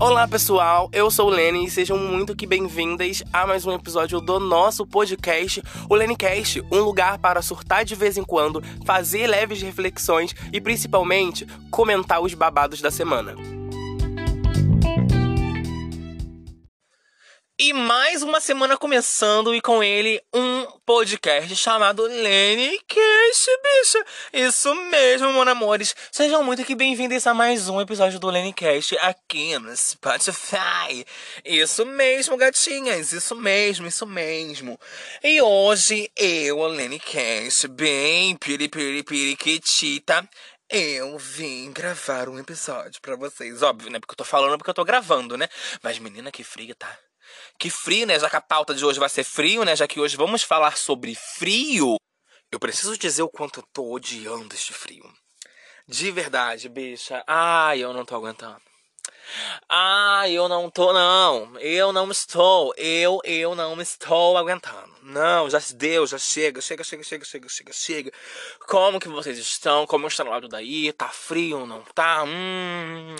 Olá pessoal, eu sou o Lenny e sejam muito que bem-vindas a mais um episódio do nosso podcast, o Lennycast, um lugar para surtar de vez em quando, fazer leves reflexões e principalmente comentar os babados da semana. E mais uma semana começando e com ele um podcast chamado Lenny Cast, bicha. Isso mesmo, meus amores. Sejam muito bem-vindos a mais um episódio do Lenny Cast aqui no Spotify. Isso mesmo, gatinhas. Isso mesmo, isso mesmo. E hoje eu, Lenny Cast, bem piripiripiriquitita, eu vim gravar um episódio para vocês. Óbvio, né? Porque eu tô falando porque eu tô gravando, né? Mas menina, que frio, tá? Que frio, né? Já que a pauta de hoje vai ser frio, né? Já que hoje vamos falar sobre frio. Eu preciso dizer o quanto eu tô odiando este frio. De verdade, bicha. Ai, eu não tô aguentando. Ah, eu não tô, não. Eu não estou. Eu, eu não estou aguentando. Não, já deu, já chega, chega, chega, chega, chega, chega, chega. Como que vocês estão? Como está no lado daí? Tá frio, não tá? Hum,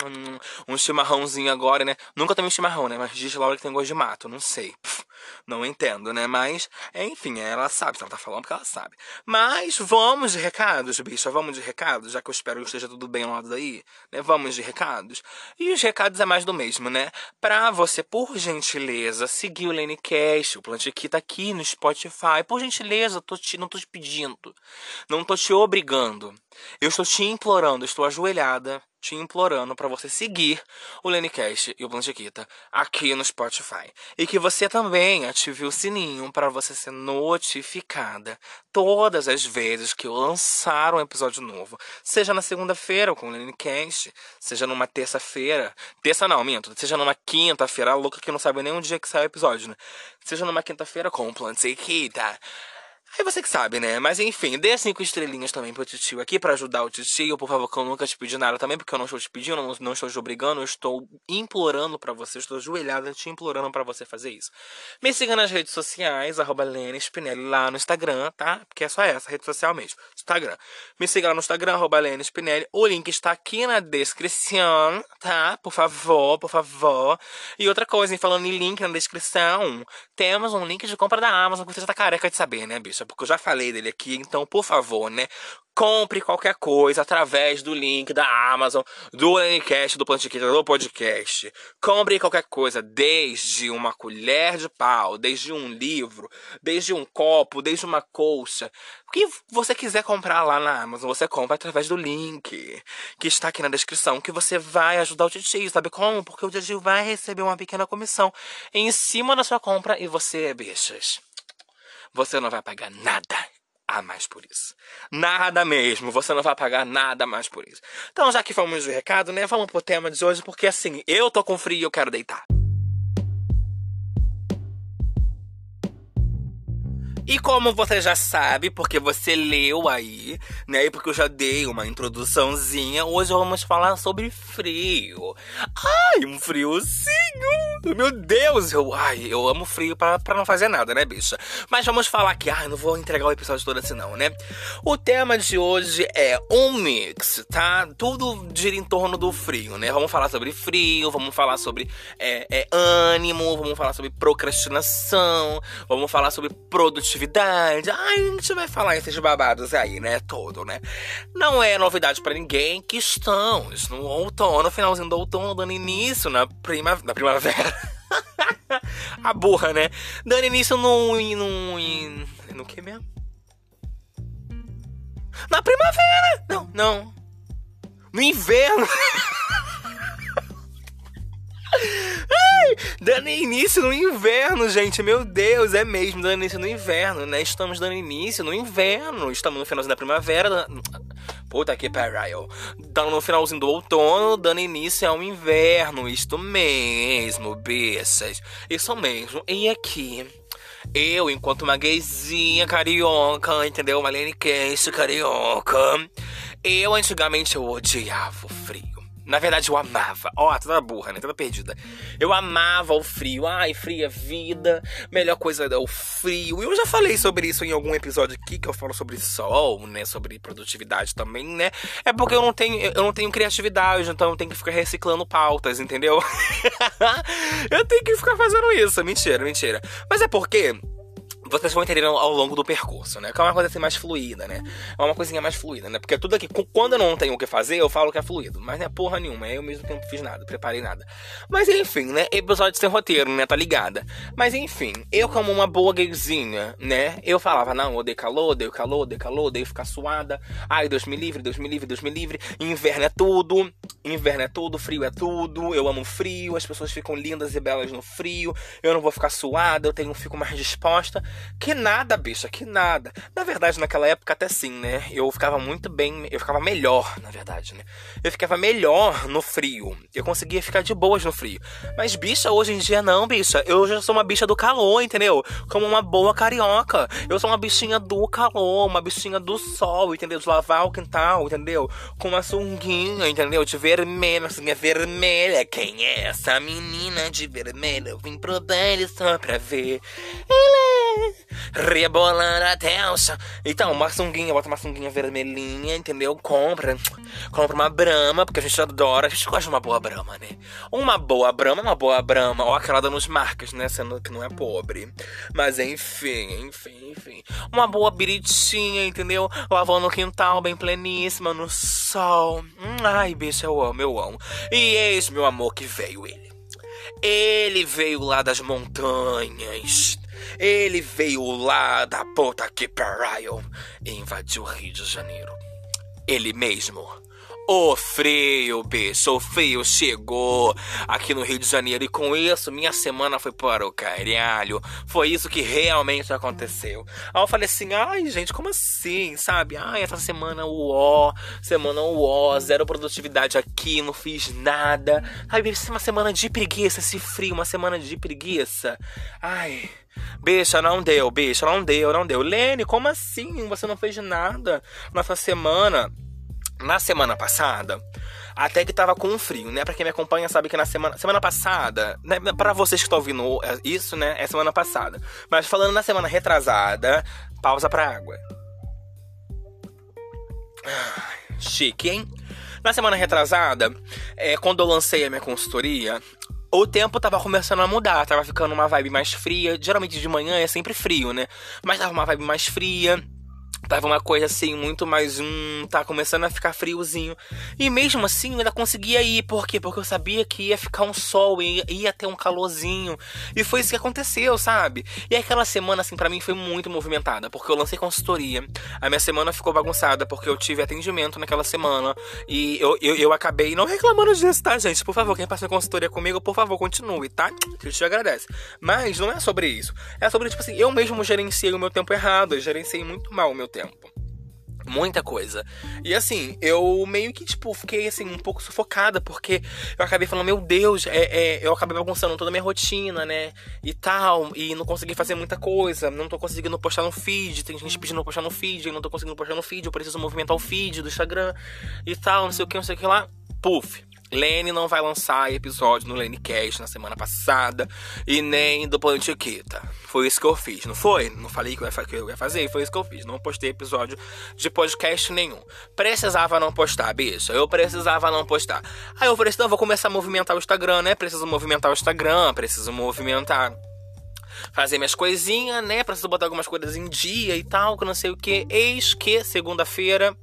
um chimarrãozinho agora, né? Nunca tomei chimarrão, né? Mas diz Laura que tem gosto de mato, não sei. Pff, não entendo, né? Mas, enfim, ela sabe, se ela tá falando porque ela sabe. Mas vamos de recados, bicha, vamos de recados, já que eu espero que esteja tudo bem lado daí, né? Vamos de recados. E os recados é mais do mesmo, né? Pra você, por gentileza, seguir o Lenecast, o Plantiqui tá aqui no Spotify. Por gentileza, tô te, não tô te pedindo. Não tô te obrigando. Eu estou te implorando, estou ajoelhada, te implorando para você seguir o Lenecast e o Plantiquita aqui no Spotify. E que você também ative o sininho para você ser notificada todas as vezes que eu lançar um episódio novo. Seja na segunda-feira com o Lenecast, seja numa terça-feira. Terça não, minto. Seja numa quinta-feira, louca que não sabe nem um dia que sai o episódio, né? Seja numa quinta-feira com o Plantiquita. Aí você que sabe, né? Mas enfim, dê cinco estrelinhas também pro tio aqui para ajudar o tio. Por favor, que eu nunca te pedi nada também, porque eu não estou te pedindo, não, não estou te obrigando, eu estou implorando para você, estou ajoelhada te implorando para você fazer isso. Me siga nas redes sociais, arroba Lene Spinelli lá no Instagram, tá? Porque é só essa, rede social mesmo. Instagram. Me siga lá no Instagram, arroba Spinelli. O link está aqui na descrição, tá? Por favor, por favor. E outra coisa, hein, falando em link na descrição, temos um link de compra da Amazon que você já tá careca de saber, né, bicho? porque eu já falei dele aqui, então, por favor, né? Compre qualquer coisa através do link da Amazon, do Lenicast, do Plantiquita, do podcast. Compre qualquer coisa, desde uma colher de pau, desde um livro, desde um copo, desde uma colcha. O que você quiser comprar lá na Amazon, você compra através do link que está aqui na descrição, que você vai ajudar o Titio, sabe como? Porque o Titio vai receber uma pequena comissão em cima da sua compra e você, bichas você não vai pagar nada a mais por isso. Nada mesmo, você não vai pagar nada mais por isso. Então, já que fomos de recado, né, vamos pro tema de hoje, porque assim, eu tô com frio e eu quero deitar. E como você já sabe, porque você leu aí, né? E porque eu já dei uma introduçãozinha, hoje vamos falar sobre frio. Ai, um friozinho! Meu Deus, eu, ai, eu amo frio pra, pra não fazer nada, né, bicha? Mas vamos falar aqui, ai, não vou entregar o episódio todo assim não, né? O tema de hoje é um mix, tá? Tudo gira em torno do frio, né? Vamos falar sobre frio, vamos falar sobre é, é, ânimo, vamos falar sobre procrastinação, vamos falar sobre produtividade atividade. Ai, a gente vai falar esses babados aí, né? Todo, né? Não é novidade para ninguém que estamos no outono, finalzinho do outono, dando início na, prima, na primavera. a burra, né? Dando início no. no, no que mesmo? Na primavera! Não, não. No inverno! Ai, dando início no inverno, gente. Meu Deus, é mesmo, dando início no inverno, né? Estamos dando início no inverno. Estamos no finalzinho da primavera. Puta que pariu. Estamos no finalzinho do outono, dando início ao inverno. Isto mesmo, bichas. Isso mesmo. E aqui. Eu, enquanto uma gayzinha carioca, entendeu? Uma Lene carioca. Eu, antigamente, eu odiava o frio Na verdade, eu amava. Ó, oh, toda burra, né? Toda perdida. Eu amava o frio. Ai, frio é vida. Melhor coisa é o frio. Eu já falei sobre isso em algum episódio aqui que eu falo sobre sol, né? Sobre produtividade também, né? É porque eu não tenho, eu não tenho criatividade, então eu tenho que ficar reciclando pautas, entendeu? eu tenho que ficar fazendo isso. Mentira, mentira. Mas é porque vocês vão entender ao longo do percurso, né? Que é uma coisa assim mais fluida, né? É uma coisinha mais fluida, né? Porque tudo aqui, quando eu não tenho o que fazer, eu falo que é fluido. Mas não é porra nenhuma, eu mesmo que não fiz nada, preparei nada. Mas enfim, né? Episódio sem roteiro, né? Tá ligada? Mas enfim, eu como uma boa gayzinha, né? Eu falava, não, odeio calor, odeio calor, odeio calor, odeio ficar suada. Ai, Deus me livre, Deus me livre, Deus me livre. Inverno é tudo, inverno é tudo, frio é tudo. Eu amo frio, as pessoas ficam lindas e belas no frio. Eu não vou ficar suada, eu tenho, fico mais disposta. Que nada, bicha, que nada. Na verdade, naquela época até sim, né? Eu ficava muito bem, eu ficava melhor, na verdade, né? Eu ficava melhor no frio. Eu conseguia ficar de boas no frio. Mas bicha, hoje em dia não, bicha. Eu já sou uma bicha do calor, entendeu? Como uma boa carioca. Eu sou uma bichinha do calor, uma bichinha do sol, entendeu? De lavar o quintal, entendeu? Com uma sunguinha, entendeu? De vermelho, sunguinha vermelha. Quem é essa menina de vermelho? Eu vim pro baile só pra ver. Ele rebolando até o chão. Então, uma sunguinha, bota uma sunguinha vermelhinha, entendeu? Compra, compra uma brama, porque a gente adora, a gente gosta de uma boa brama, né? Uma boa brama, uma boa brama, ou aquela dando os marcas, né? Sendo que não é pobre. Mas enfim, enfim, enfim. Uma boa biritinha, entendeu? Lavando no quintal, bem pleníssima, no sol. Hum, ai, bicho, eu amo, eu amo. E eis, meu amor, que veio ele. Ele veio lá das montanhas ele veio lá da puta que pariu e invadiu o Rio de Janeiro. Ele mesmo. O frio, bicho, o frio chegou aqui no Rio de Janeiro e com isso minha semana foi para o caralho. Foi isso que realmente aconteceu. Aí eu falei assim, ai gente, como assim, sabe? Ai, essa semana uó, semana uó, zero produtividade aqui, não fiz nada. Ai, uma semana de preguiça, esse frio, uma semana de preguiça. Ai... Bicha, não deu, bicha, não deu, não deu. Lene, como assim? Você não fez nada nessa semana? Na semana passada, até que tava com frio, né? Pra quem me acompanha sabe que na semana, semana passada, né? Pra vocês que estão ouvindo isso, né? É semana passada. Mas falando na semana retrasada, pausa pra água. Chique, hein? Na semana retrasada, é, quando eu lancei a minha consultoria, o tempo tava começando a mudar, tava ficando uma vibe mais fria. Geralmente de manhã é sempre frio, né? Mas tava uma vibe mais fria. Tava uma coisa assim, muito mais um. Tá começando a ficar friozinho. E mesmo assim eu ainda conseguia ir. Por quê? Porque eu sabia que ia ficar um sol, ia, ia ter um calorzinho. E foi isso que aconteceu, sabe? E aquela semana, assim, para mim foi muito movimentada. Porque eu lancei consultoria. A minha semana ficou bagunçada porque eu tive atendimento naquela semana. E eu, eu, eu acabei não reclamando disso, tá, gente? Por favor, quem passou consultoria comigo, por favor, continue, tá? Que eu te agradece. Mas não é sobre isso. É sobre, tipo assim, eu mesmo gerenciei o meu tempo errado. Eu gerenciei muito mal o meu tempo. Muita coisa. E assim, eu meio que, tipo, fiquei assim, um pouco sufocada, porque eu acabei falando, meu Deus, é, é, eu acabei bagunçando toda a minha rotina, né? E tal, e não consegui fazer muita coisa, não tô conseguindo postar no feed, tem gente pedindo postar no feed, eu não tô conseguindo postar no feed, eu preciso movimentar o feed do Instagram e tal, não sei o que, não sei o que lá. Puf, Lene não vai lançar episódio no LeneCast na semana passada e nem do Plano Etiqueta. Foi isso que eu fiz, não foi? Não falei que eu ia fazer, foi isso que eu fiz. Não postei episódio de podcast nenhum. Precisava não postar, bicho. Eu precisava não postar. Aí eu falei assim: não, vou começar a movimentar o Instagram, né? Preciso movimentar o Instagram, preciso movimentar fazer minhas coisinhas, né? Preciso botar algumas coisas em dia e tal, que não sei o que. Eis que segunda-feira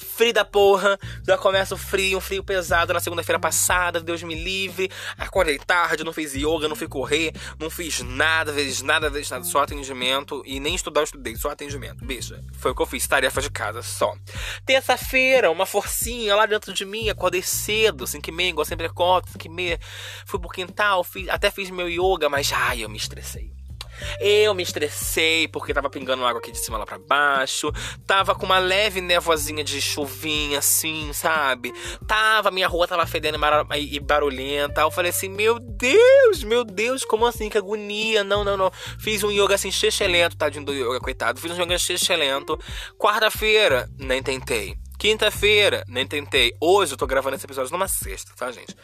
frio da porra, já começa o frio, um frio pesado na segunda-feira passada, Deus me livre. Acordei tarde, não fiz yoga, não fui correr, não fiz nada, fiz nada, fiz nada, só atendimento. E nem estudar eu estudei, só atendimento. Bicho, foi o que eu fiz, tarefa de casa, só. Terça-feira, uma forcinha lá dentro de mim, acordei cedo, 5 e meia, igual sempre acordo, 5 e meia. Fui pro quintal, fiz, até fiz meu yoga, mas ai, eu me estressei. Eu me estressei porque tava pingando água aqui de cima lá pra baixo. Tava com uma leve nevoazinha de chuvinha, assim, sabe? Tava, minha rua tava fedendo e barulhenta. Eu falei assim: Meu Deus, meu Deus, como assim? Que agonia. Não, não, não. Fiz um yoga assim, lento, tadinho do yoga, coitado. Fiz um yoga lento. Quarta-feira, nem tentei. Quinta-feira, nem tentei. Hoje eu tô gravando esse episódio numa sexta, tá, gente?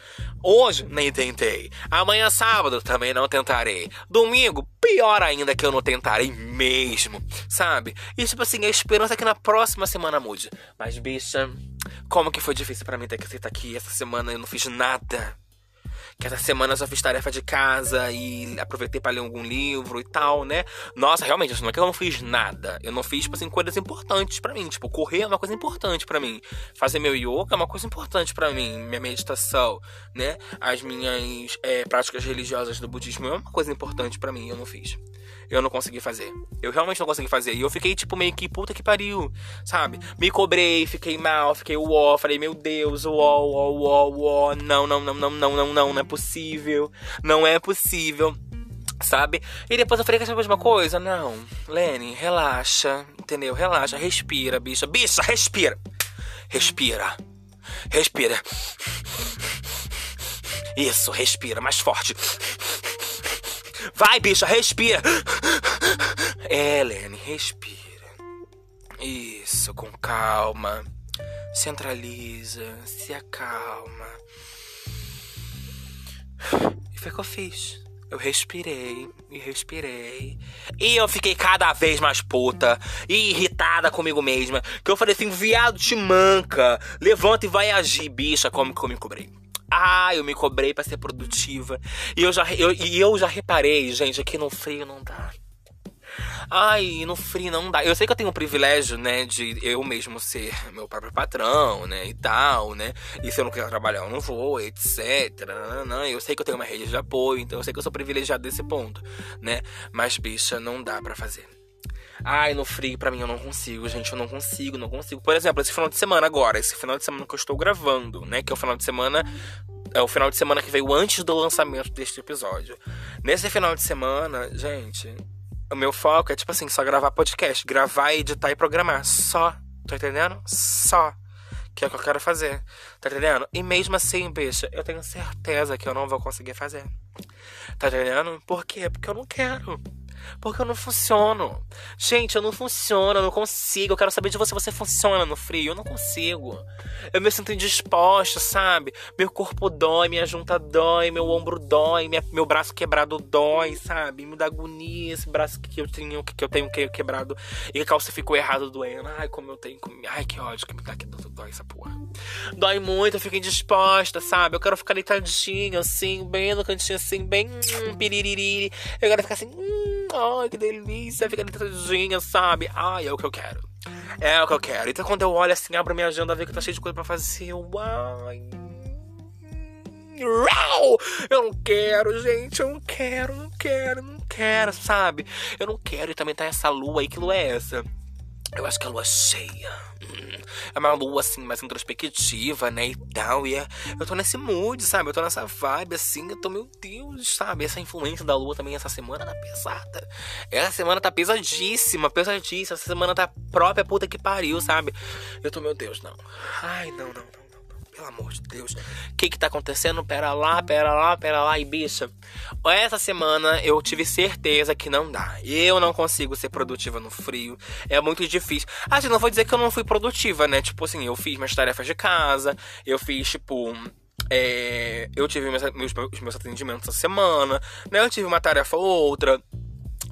Hoje, nem tentei. Amanhã, sábado, também não tentarei. Domingo, pior ainda que eu não tentarei mesmo, sabe? E tipo assim, a esperança é que na próxima semana mude. Mas, bicha, como que foi difícil para mim ter que aceitar aqui essa semana eu não fiz nada que essa semana só fiz tarefa de casa e aproveitei para ler algum livro e tal, né? Nossa, realmente, não é que eu não fiz nada. Eu não fiz, tipo assim, coisas importantes para mim. Tipo, correr é uma coisa importante para mim. Fazer meu yoga é uma coisa importante para mim. Minha meditação, né? As minhas é, práticas religiosas do budismo é uma coisa importante para mim. Eu não fiz eu não consegui fazer. Eu realmente não consegui fazer. E eu fiquei, tipo, meio que puta que pariu, sabe? Me cobrei, fiquei mal, fiquei uó, falei, meu Deus, uó, uó, uó, uó. Não, não, não, não, não, não, não, não é possível. Não é possível. Sabe? E depois eu falei, quer saber de uma coisa? Não, Lenny, relaxa, entendeu? Relaxa, respira, bicha. Bicha, respira. Respira. Respira. Isso, respira mais forte. Vai, bicha, respira. É, Helene, respira. Isso, com calma. Centraliza, se acalma. E foi o que eu fiz. Eu respirei e respirei. E eu fiquei cada vez mais puta e irritada comigo mesma. Que eu falei assim: viado, te manca. Levanta e vai agir, bicha, como que eu me cobrei. Ah, eu me cobrei para ser produtiva. E eu já, eu, e eu já reparei, gente, aqui no frio não dá. Ai, no frio não dá. Eu sei que eu tenho o privilégio, né, de eu mesmo ser meu próprio patrão, né, e tal, né. E se eu não quiser trabalhar, eu não vou, etc. Eu sei que eu tenho uma rede de apoio, então eu sei que eu sou privilegiado desse ponto, né. Mas, bicha, não dá para fazer. Ai, no frio, pra mim, eu não consigo, gente. Eu não consigo, não consigo. Por exemplo, esse final de semana agora, esse final de semana que eu estou gravando, né? Que é o final de semana. É o final de semana que veio antes do lançamento deste episódio. Nesse final de semana, gente, o meu foco é, tipo assim, só gravar podcast. Gravar, editar e programar. Só. Tá entendendo? Só. Que é o que eu quero fazer. Tá entendendo? E mesmo assim, bicha, eu tenho certeza que eu não vou conseguir fazer. Tá entendendo? Por quê? Porque eu não quero. Porque eu não funciono. Gente, eu não funciono, eu não consigo. Eu quero saber de você, você funciona no frio? Eu não consigo. Eu me sinto indisposta, sabe? Meu corpo dói, minha junta dói, meu ombro dói, minha, meu braço quebrado dói, sabe? Me dá agonia esse braço que eu tenho, que eu tenho quebrado e a calça ficou errado doendo. Ai, como eu tenho. Ai, que ódio que me dá que dói essa porra. Dói muito, eu fico indisposta, sabe? Eu quero ficar deitadinha, assim, bem no cantinho, assim, bem. Hum. Eu quero ficar assim. Hum, Ai, que delícia, fica deitadinha, sabe? Ai, é o que eu quero. É o que eu quero. Então quando eu olho assim, abro minha agenda, vejo que tá cheio de coisa pra fazer. Uai. Eu não quero, gente. Eu não quero, não quero, não quero, sabe? Eu não quero. E também tá essa lua aí. Que lua é essa? Eu acho que é a lua cheia. Hum, é uma lua assim, mais introspectiva, né? E tal. E é, eu tô nesse mood, sabe? Eu tô nessa vibe assim. Eu tô, meu Deus, sabe? Essa influência da lua também essa semana tá pesada. Essa semana tá pesadíssima, pesadíssima. Essa semana tá própria puta que pariu, sabe? Eu tô, meu Deus, não. Ai, não, não, não. Pelo amor de Deus. O que que tá acontecendo? Pera lá, pera lá, pera lá. E bicha, essa semana eu tive certeza que não dá. Eu não consigo ser produtiva no frio. É muito difícil. Assim, não vou dizer que eu não fui produtiva, né? Tipo assim, eu fiz minhas tarefas de casa. Eu fiz, tipo... É, eu tive meus, meus, meus atendimentos essa semana, né? Eu tive uma tarefa ou outra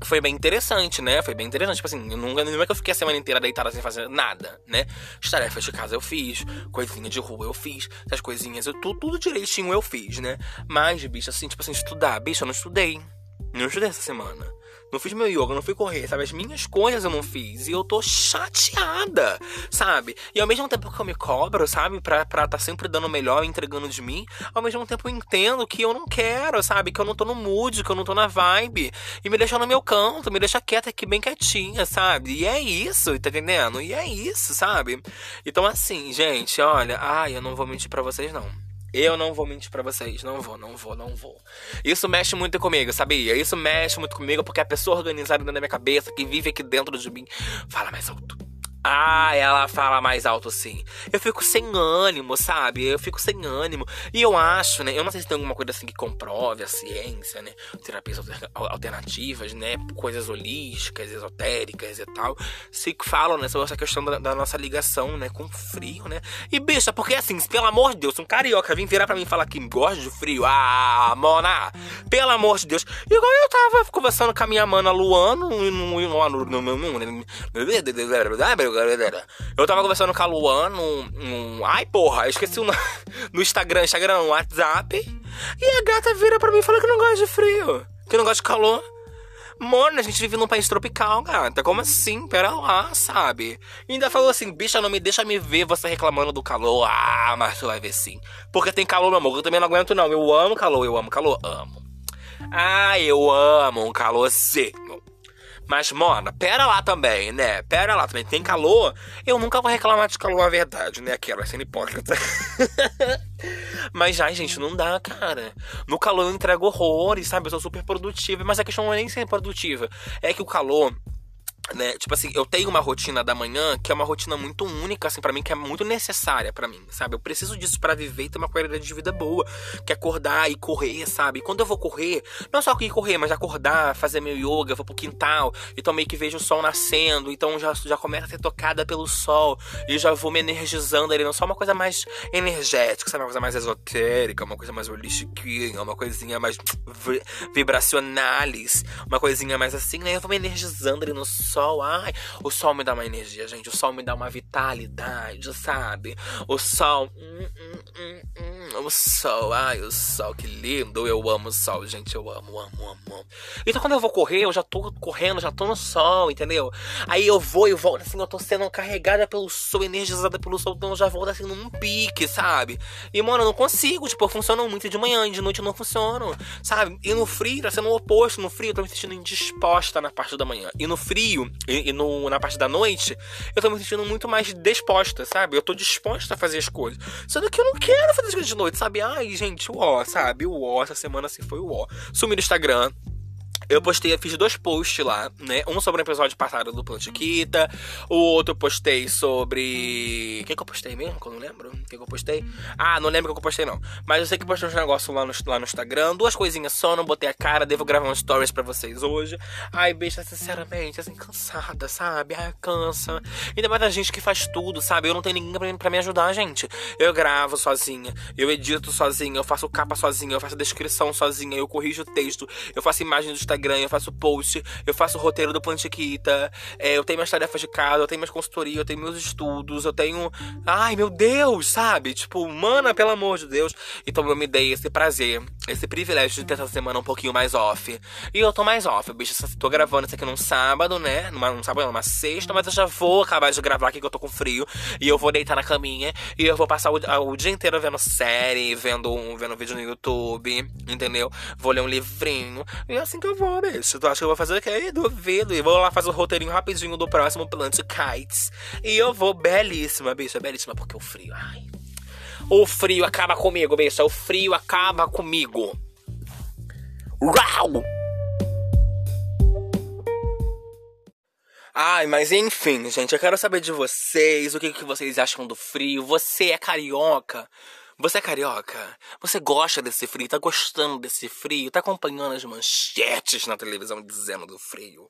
foi bem interessante, né? Foi bem interessante. Tipo assim, eu nunca, não é que eu fiquei a semana inteira deitada sem fazer nada, né? As tarefas de casa eu fiz, coisinha de rua eu fiz, essas coisinhas, eu, tudo, tudo direitinho eu fiz, né? Mas, bicho, assim, tipo assim, estudar, bicho, eu não estudei. Não estudei essa semana. Não fiz meu yoga, não fui correr, sabe? As minhas coisas eu não fiz. E eu tô chateada, sabe? E ao mesmo tempo que eu me cobro, sabe? Pra estar tá sempre dando melhor, entregando de mim, ao mesmo tempo eu entendo que eu não quero, sabe? Que eu não tô no mood, que eu não tô na vibe. E me deixa no meu canto, me deixa quieta aqui, bem quietinha, sabe? E é isso, tá entendendo? E é isso, sabe? Então, assim, gente, olha, ai, eu não vou mentir pra vocês, não. Eu não vou mentir para vocês. Não vou, não vou, não vou. Isso mexe muito comigo, sabia? Isso mexe muito comigo porque a pessoa organizada dentro da minha cabeça, que vive aqui dentro de mim, fala mais alto. Ah, ela fala mais alto assim. Eu fico sem ânimo, sabe? Eu fico sem ânimo. E eu acho, né? Eu não sei se tem alguma coisa assim que comprove a ciência, né? Terapias alternativas, né? Coisas holísticas, esotéricas e tal. Se falam, né? Sobre essa questão da, da nossa ligação, né? Com frio, né? E, bicha, porque assim, pelo amor de Deus, um carioca vir virar pra mim e falar que gosta de frio. Ah, mona! Pelo amor de Deus. Igual eu tava conversando com a minha mana Luano no eu tava conversando com a Luan no. Ai, porra, eu esqueci o nome. No Instagram, Instagram, no WhatsApp. E a gata vira pra mim e fala que não gosta de frio, que não gosta de calor. Mano, a gente vive num país tropical, gata. Como assim? Pera lá, sabe? E ainda falou assim, bicha, não me deixa me ver você reclamando do calor. Ah, mas tu vai ver sim. Porque tem calor, meu amor. Eu também não aguento, não. Eu amo calor, eu amo calor, amo. Ah, eu amo um calor. Mas, mona, pera lá também, né? Pera lá também. Tem calor? Eu nunca vou reclamar de calor, a verdade, né? Aquela sendo hipócrita. mas, ai, gente, não dá, cara. No calor eu entrego horrores, sabe? Eu sou super produtiva. Mas a questão não é nem ser produtiva. É que o calor né? Tipo assim, eu tenho uma rotina da manhã que é uma rotina muito única, assim, para mim, que é muito necessária para mim, sabe? Eu preciso disso para viver e ter uma qualidade de vida boa, que é acordar e correr, sabe? E quando eu vou correr, não só ir correr, mas acordar, fazer meu yoga, vou pro quintal, então meio que vejo o sol nascendo, então já, já começa a ser tocada pelo sol, e já vou me energizando ali, não só uma coisa mais energética, sabe? Uma coisa mais esotérica, uma coisa mais holística, uma coisinha mais vibracionalis, uma coisinha mais assim, né? Eu vou me energizando ali no sol sol, ai, o sol me dá uma energia, gente. O sol me dá uma vitalidade, sabe? O sol. Hum, hum, hum, hum, o sol, ai, o sol, que lindo. Eu amo o sol, gente. Eu amo, amo, amo, amo. Então quando eu vou correr, eu já tô correndo, já tô no sol, entendeu? Aí eu vou e volto assim, eu tô sendo carregada pelo sol, energizada pelo sol, então eu já volto assim num pique, sabe? E, mano, eu não consigo, tipo, eu funciono muito de manhã, de noite não funciono, sabe? E no frio, tá sendo o oposto. No frio eu tô me sentindo indisposta na parte da manhã. E no frio, e, e no, na parte da noite, eu tô me sentindo muito mais disposta, sabe? Eu tô disposta a fazer as coisas. Sendo que eu não quero fazer as coisas de noite, sabe? Ai, gente, o ó, sabe? O ó, essa semana assim foi o ó. Sumi no Instagram, eu postei, fiz dois posts lá, né? Um sobre o episódio passado do Plano Chiquita, o outro eu postei sobre. O que, que eu postei mesmo? Que eu não lembro. O que, que eu postei? Ah, não lembro o que eu postei, não. Mas eu sei que postei uns negócios lá no, lá no Instagram, duas coisinhas só, não botei a cara, devo gravar um stories pra vocês hoje. Ai, beijo, sinceramente, assim, cansada, sabe? Ai, cansa. Ainda mais da gente que faz tudo, sabe? Eu não tenho ninguém pra, pra me ajudar, gente. Eu gravo sozinha, eu edito sozinha, eu faço capa sozinha, eu faço descrição sozinha, eu corrijo o texto, eu faço imagem do Instagram, eu faço post, eu faço roteiro do Plantiquita, é, eu tenho minhas tarefas de casa, eu tenho minhas consultorias, eu tenho meus estudos, eu tenho. Ai, meu Deus, sabe? Tipo, mana, pelo amor de Deus. Então eu me dei esse prazer, esse privilégio de ter essa semana um pouquinho mais off. E eu tô mais off, bicho. Tô gravando isso aqui num sábado, né? Numa, num sábado, numa sexta, mas eu já vou acabar de gravar aqui que eu tô com frio. E eu vou deitar na caminha e eu vou passar o, o dia inteiro vendo série, vendo, vendo vídeo no YouTube, entendeu? Vou ler um livrinho. E é assim que eu vou, né? Se tu acha que eu vou fazer o quê? Duvido. E vou lá fazer o roteirinho rapidinho do próximo Plant Kites. E eu vou belíssima, bicha. Belíssima, porque o frio. Ai. O frio acaba comigo, bicha. O frio acaba comigo. Uau! Ai, mas enfim, gente, eu quero saber de vocês, o que, que vocês acham do frio. Você é carioca? Você é carioca? Você gosta desse frio? Tá gostando desse frio? Tá acompanhando as manchetes na televisão dizendo do frio?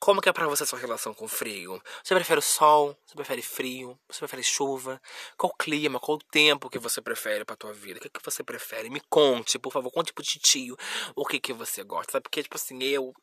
Como que é pra você sua relação com o frio? Você prefere o sol? Você prefere frio? Você prefere chuva? Qual clima, qual tempo que você prefere pra tua vida? O que, que você prefere? Me conte, por favor, conte pro titio o que que você gosta. Sabe? Porque, tipo assim, eu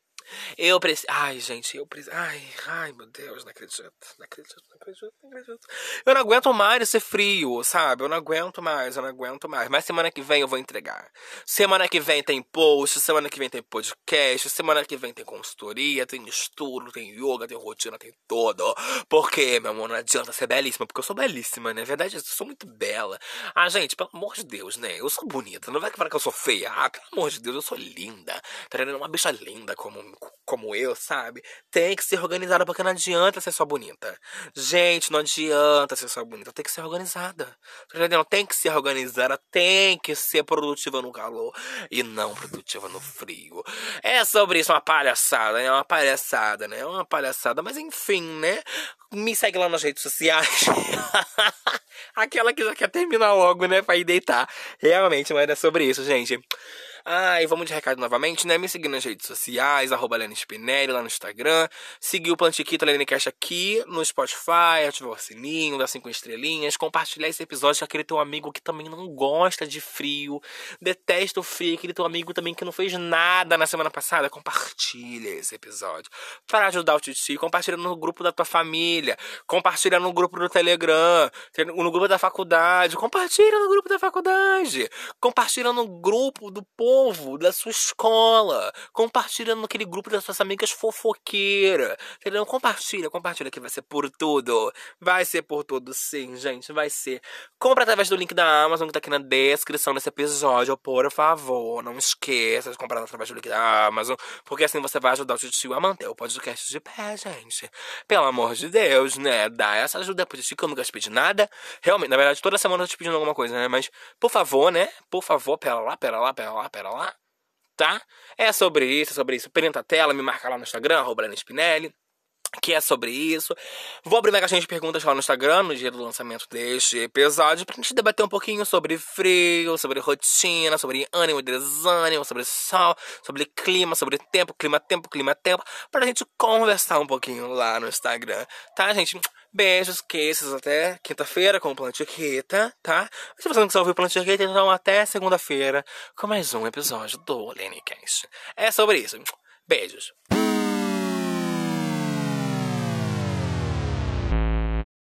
eu preciso. Ai, gente, eu preciso. Ai, ai, meu Deus, não acredito. Não acredito, não acredito, não acredito. Eu não aguento mais esse frio, sabe? Eu não aguento mais, eu não aguento mais. Mas semana que vem eu vou entregar. Semana que vem tem post, semana que vem tem podcast, semana que vem tem consultoria, tem estudo, tem yoga, tem rotina, tem tudo. Porque, meu amor, não adianta ser belíssima, porque eu sou belíssima, né? Na verdade, eu sou muito bela. Ah, gente, pelo amor de Deus, né? Eu sou bonita. Não vai falar que eu sou feia. Ah, pelo amor de Deus, eu sou linda. Tá? Uma bicha linda como como eu, sabe? Tem que ser organizada porque não adianta ser só bonita. Gente, não adianta ser só bonita, tem que ser organizada. Tá entendendo? Tem que ser organizada, tem que ser produtiva no calor e não produtiva no frio. É sobre isso, uma palhaçada, né? Uma palhaçada, né? Uma palhaçada, mas enfim, né? Me segue lá nas redes sociais. Aquela que já quer terminar logo, né? Pra ir deitar. Realmente, mas é sobre isso, gente. Ah, e vamos de recado novamente, né? Me seguir nas redes sociais, arroba Lene Spinelli lá no Instagram. Seguir o Plantiquito Lene Cash aqui no Spotify, ativar o sininho, dar cinco estrelinhas. Compartilhar esse episódio com aquele teu amigo que também não gosta de frio, detesta o frio, aquele teu amigo também que não fez nada na semana passada. Compartilha esse episódio para ajudar o Titi. Compartilha no grupo da tua família. Compartilha no grupo do Telegram, no grupo da faculdade. Compartilha no grupo da faculdade. Compartilha no grupo do povo povo da sua escola, compartilhando naquele grupo das suas amigas fofoqueiras, entendeu? Compartilha, compartilha que vai ser por tudo. Vai ser por tudo, sim, gente, vai ser. Compra através do link da Amazon que tá aqui na descrição desse episódio, por favor. Não esqueça de comprar através do link da Amazon, porque assim você vai ajudar o tio a manter o podcast de pé, gente. Pelo amor de Deus, né? Dá essa ajuda pro tio que eu nunca te pedi nada. Realmente, na verdade, toda semana eu tô te pedindo alguma coisa, né? Mas, por favor, né? Por favor, pera lá, pera lá, pera lá, pera pera lá, tá? É sobre isso, é sobre isso. Printa a tela, me marca lá no Instagram, arroba Spinelli que é sobre isso. Vou abrir uma caixinha de perguntas lá no Instagram no dia do lançamento deste episódio pra gente debater um pouquinho sobre frio, sobre rotina, sobre ânimo e desânimo, sobre sol, sobre clima, sobre tempo, clima, tempo, clima, tempo, pra gente conversar um pouquinho lá no Instagram, tá, gente? Beijos, queixos até quinta-feira com o Plantiqueta, tá? Se você não quiser ouvir o Plantiqueta, então até segunda-feira com mais um episódio do Lenny Cast. É sobre isso. Beijos.